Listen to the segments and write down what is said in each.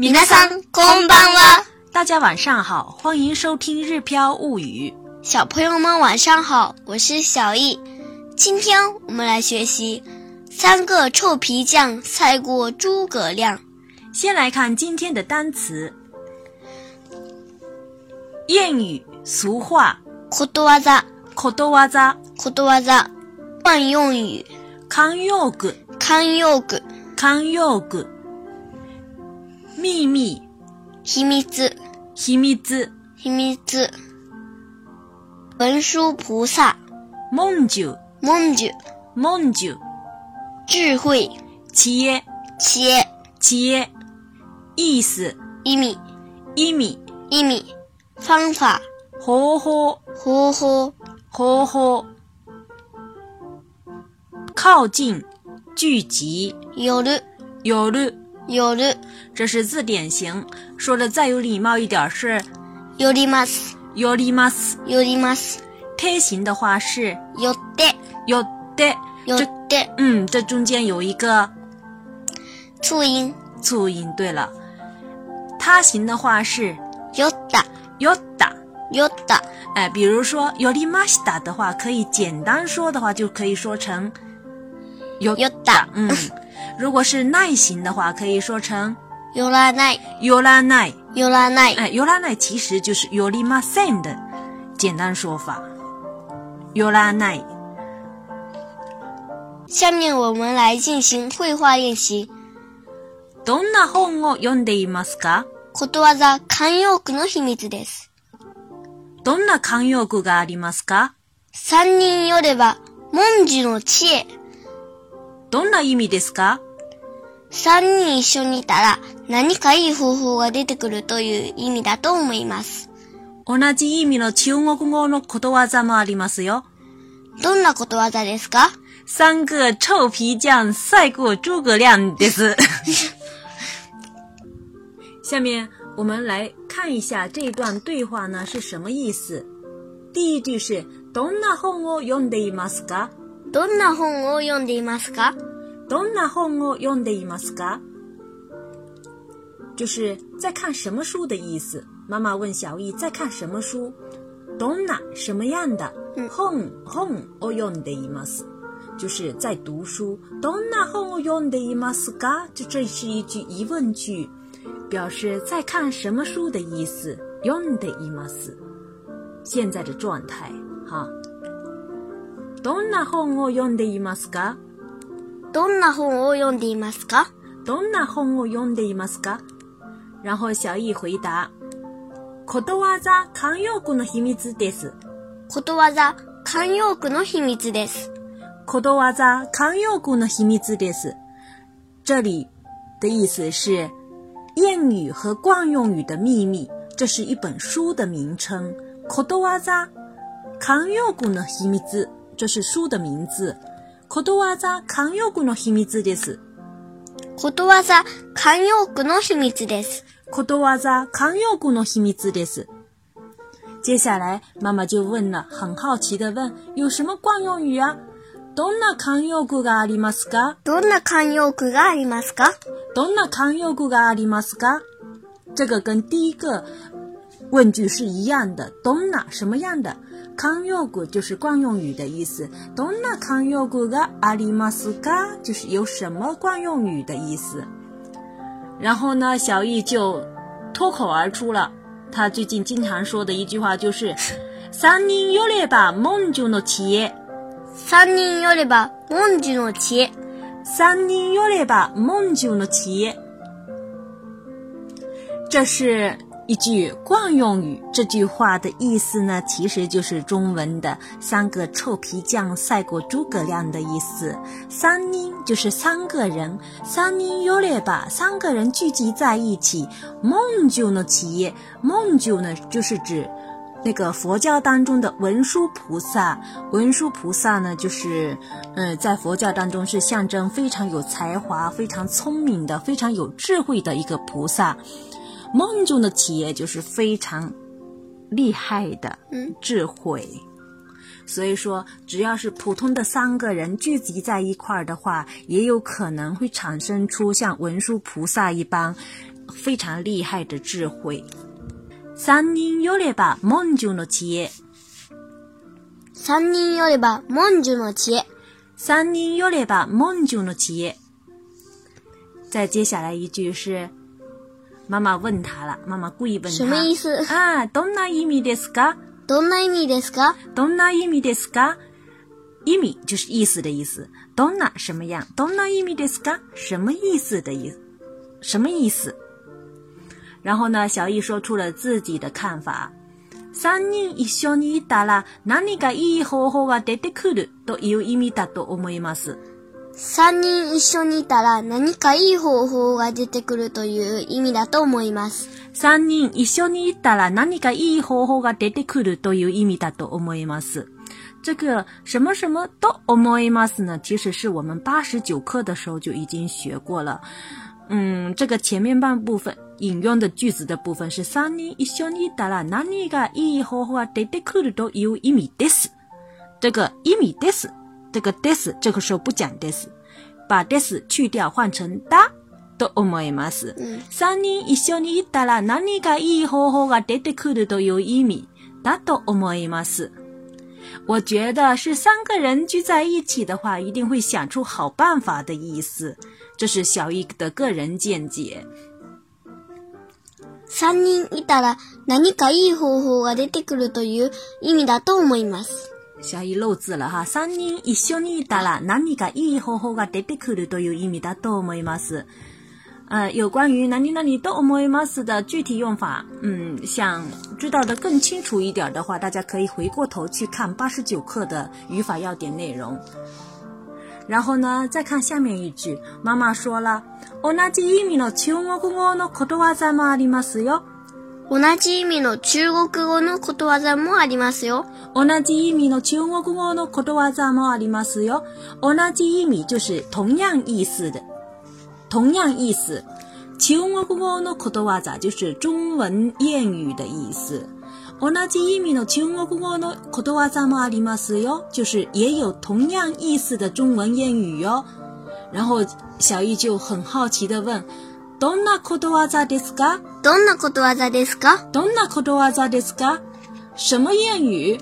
米娜桑，公斑蛙。大家晚上好，欢迎收听《日飘物语》。小朋友们晚上好，我是小易。今天我们来学习《三个臭皮匠赛过诸葛亮》。先来看今天的单词：谚语、俗话、口头话、杂、こ头话、杂、口头话、杂、惯用语、惯用语、惯用语、惯用语。秘密，秘密，秘密，秘密。文殊菩萨，梦九，梦九，梦九。智慧，切，切，切。意思，一米，一米，一米。方法，呵呵，呵呵，呵呵。靠近，聚集，有的，有的。有的，这是字典型。说的再有礼貌一点是，よります、よります、よります。他形的话是、よだ、よだ、よだ。嗯，这中间有一个促音，促音。对了，他形的话是、よだ、よだ、よだ。哎，比如说、よりマシだ的话，可以简单说的话就可以说成、よだ。嗯。如果是耐心的话，可以说成有拉奈，有拉奈，有拉奈。哎，有拉奈其实就是有里马森的简单说法，有拉奈。下面我们来进行绘画练习。どんな本を読んでいますか？ことわざ慣用句の秘密です。どんな慣用句がありますか？三人よれば文字の知恵。どんな意味ですか三人一緒にいたら何かいい方法が出てくるという意味だと思います。同じ意味の中国語のことわざもありますよ。どんなことわざですか三个臭皮匠赛过诸葛亮です。下面我们来看一下这段对话呢是什么意思。第一句是どんな本を読んでいますか？どんな本を読んでいますか？Donna, ho, o yondeimasuka，就是在看什么书的意思。妈妈问小易在看什么书。Donna 什么样的？Ho, ho, o yondeimas，就是在读书。Donna, ho, o yondeimasuka，就这是一句疑问句，表示在看什么书的意思。Yondeimas，现在的状态哈。Donna, ho, o yondeimasuka。どんな本を読んでいますかどんな本を読んでいますか然后小易回答。ことわざ慣用句の秘密です。ことわざ慣用句の秘密です。ことわざ慣用句の秘密です。这里的意思是谚语和惯用语的秘密。这是一本书的名称。ことわざ慣用句の秘密。这是书的名字。ことわざ慣用句の秘密です。ことわざ慣用句の秘密です。ことわざ慣用句の秘密です。接下来，妈妈就问了，很好奇的问：“有什么惯用语啊？”どんな慣用句がありますか？どんな慣用句がありますか？どんな慣用句がありますか？这个跟第一个问句是一样的，どんな什么样的？康约古就是惯用语的意思。东那康约古个阿里马斯噶就是有什么惯用语的意思。然后呢，小易就脱口而出了。他最近经常说的一句话就是：三人要了吧，梦中的妻。三人要了吧，梦中的妻。三人要了吧，梦中的妻。这是。一句惯用语，这句话的意思呢，其实就是中文的“三个臭皮匠赛过诸葛亮”的意思。三人就是三个人，三人优劣吧，三个人聚集在一起。梦就呢，企业梦就呢，就是指那个佛教当中的文殊菩萨。文殊菩萨呢，就是嗯，在佛教当中是象征非常有才华、非常聪明的、非常有智慧的一个菩萨。梦中的企业就是非常厉害的智慧，所以说，只要是普通的三个人聚集在一块儿的话，也有可能会产生出像文殊菩萨一般非常厉害的智慧。三人要れば梦中的企业，三人要れば梦中的企业，三人要れば梦中的企业。再接下来一句是。妈妈问他了，妈妈故意问他：“啊，どんな意味ですか？”“どんな意味ですか？”“どんな意味ですか？”“意味就是意思的意思，どんな什么样，どんな意味ですか？什么意思的意思？什么意思？”然后呢，小易说出了自己的看法：“三人一小尼达拉，哪里个意义方法的的苦的，都有一米大多，我么意思。”三人一緒にいたら何かいい方法が出てくるという意味だと思います。三人一緒にいたら何かいい方法が出てくるという意味だと思います。这个什么什么都思います呢，其实是我们八十九课的时候就已经学过了。嗯，这个前面半部分引用的句子的部分是三人一緒にいたら何がいい方法が出てくるという意味です。这个意味です这个 des，这个时候不讲 des，把 des 去掉，换成哒，都欧么意思？三人一小尼一打啦，哪里个好方法，得得口里都有意义，哒都欧么意す。我觉得是三个人聚在一起的话，一定会想出好办法的意思，这是小一的个人见解。三人一打啦，哪里个好方法，得得口里都有意义，哒，都欧么意思？狭义漏字了哈。三人一緒にいたら、何かいい方法が出てくるという意味だと思います。嗯，有关于“何か何か”と思います的具体用法，嗯，想知道的更清楚一点的话，大家可以回过头去看八十九课的语法要点内容。然后呢，再看下面一句，妈妈说了：“同じ意味の言葉がありますよ。”同じ意味の中国語のことわざもありますよ。同じ意味の中国語のことわざもありますよ。同じ意味就是同样意思的。同样意思。中国語のことわざ就是中文谚语的意思。同じ意味の中国語のことわざもありますよ。就是也有同样意思的中文谚语哟。然后小易就很好奇的问。どんなことわざですか？どんなことわざですか？どんなことわざですか？什么谚语？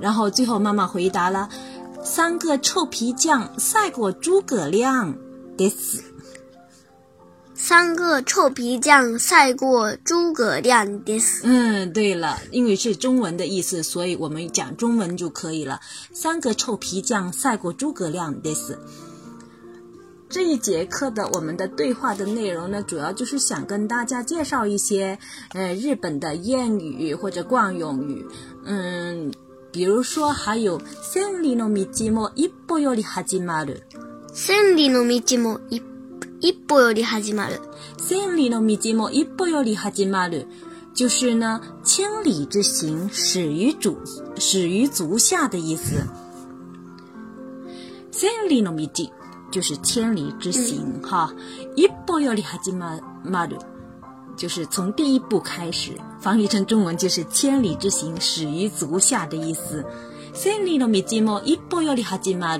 然后最后妈妈回答了：三个臭皮匠赛过诸葛亮。this 三个臭皮匠赛过诸葛亮。this 嗯，对了，因为是中文的意思，所以我们讲中文就可以了。三个臭皮匠赛过诸葛亮。this 这一节课的我们的对话的内容呢，主要就是想跟大家介绍一些，呃，日本的谚语或者惯用语。嗯，比如说还有“千里の道も一歩より始まる”，“千里の道も一一步より始まる”，“千里の道も一歩より始まる”，就是呢，千里之行始于足始于足下的意思。千里の道。就是千里之行，哈，一步要里哈起嘛嘛的，就是从第一步开始。翻译成中文就是“千里之行，始于足下”的意思。千里路没寂一步要里哈起嘛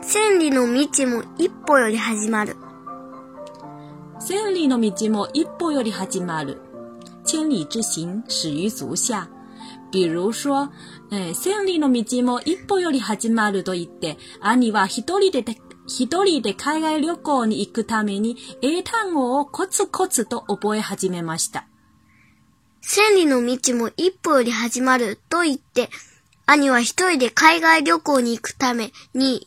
千里路没寂一步要里哈起嘛千里路没寂一步要里哈起嘛千里之行，始于足下。比如说。えー、千里の道も一歩より始まると言って、兄は一人で一人で海外旅行に行くために英単語をコツコツと覚え始めました。千里の道も一歩より始まると言って、兄は一人で海外旅行に行くために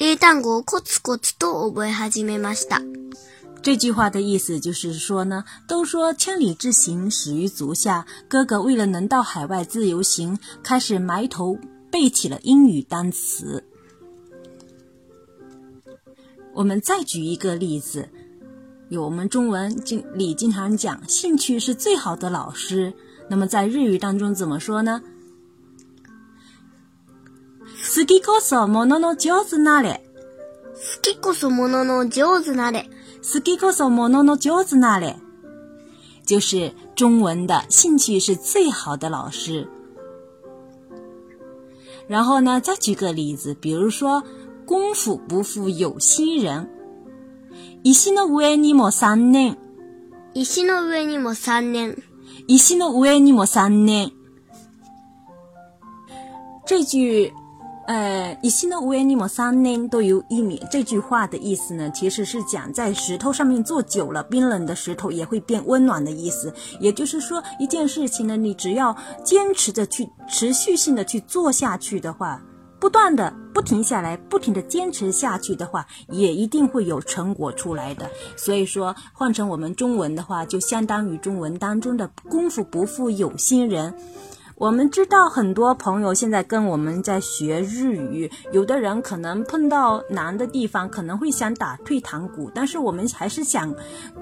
英単語をコツコツと覚え始めました。这句话的意思就是说呢，都说千里之行始于足下。哥哥为了能到海外自由行，开始埋头背起了英语单词。我们再举一个例子，有我们中文经里经常讲，兴趣是最好的老师。那么在日语当中怎么说呢？好きこそものの上手なれ。好きこそものの上手なれ。s s o o o m 是给我说莫弄弄 n 子那里，就是中文的兴趣是最好的老师。然后呢，再举个例子，比如说“功夫不负有心人”，“石の上にも三年”，“石の上にも三年”，“石の上にも三年”，这句。呃，以心的无言，尼莫三年都有一米。这句话的意思呢，其实是讲在石头上面坐久了，冰冷的石头也会变温暖的意思。也就是说，一件事情呢，你只要坚持着去，持续性的去做下去的话，不断的不停下来，不停的坚持下去的话，也一定会有成果出来的。所以说，换成我们中文的话，就相当于中文当中的“功夫不负有心人”。我们知道很多朋友现在跟我们在学日语，有的人可能碰到难的地方，可能会想打退堂鼓，但是我们还是想，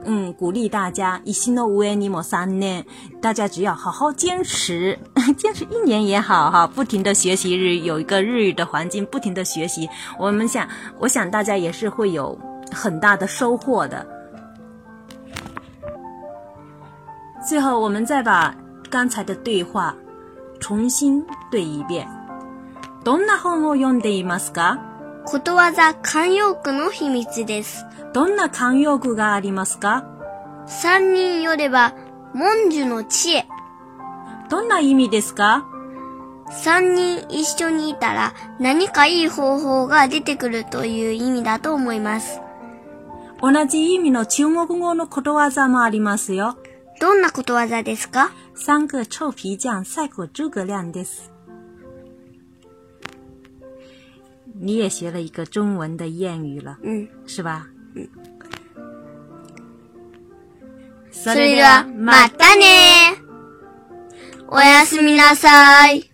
嗯，鼓励大家，一心的无为，你莫三呢？大家只要好好坚持，坚持一年也好，哈，不停的学习日，语，有一个日语的环境，不停的学习，我们想，我想大家也是会有很大的收获的。最后，我们再把刚才的对话。重新对一遍。どんな本を読んでいますかことわざ慣用句の秘密です。どんな慣用句がありますか三人よれば、文の知恵。どんな意味ですか三人一緒にいたら何かいい方法が出てくるという意味だと思います。同じ意味の中国語のことわざもありますよ。どんなことわざですか三个臭皮匠赛过诸葛亮です。你也学了一个中文的谚语了，嗯，是吧？嗯。それではまたね。おやすみなさい。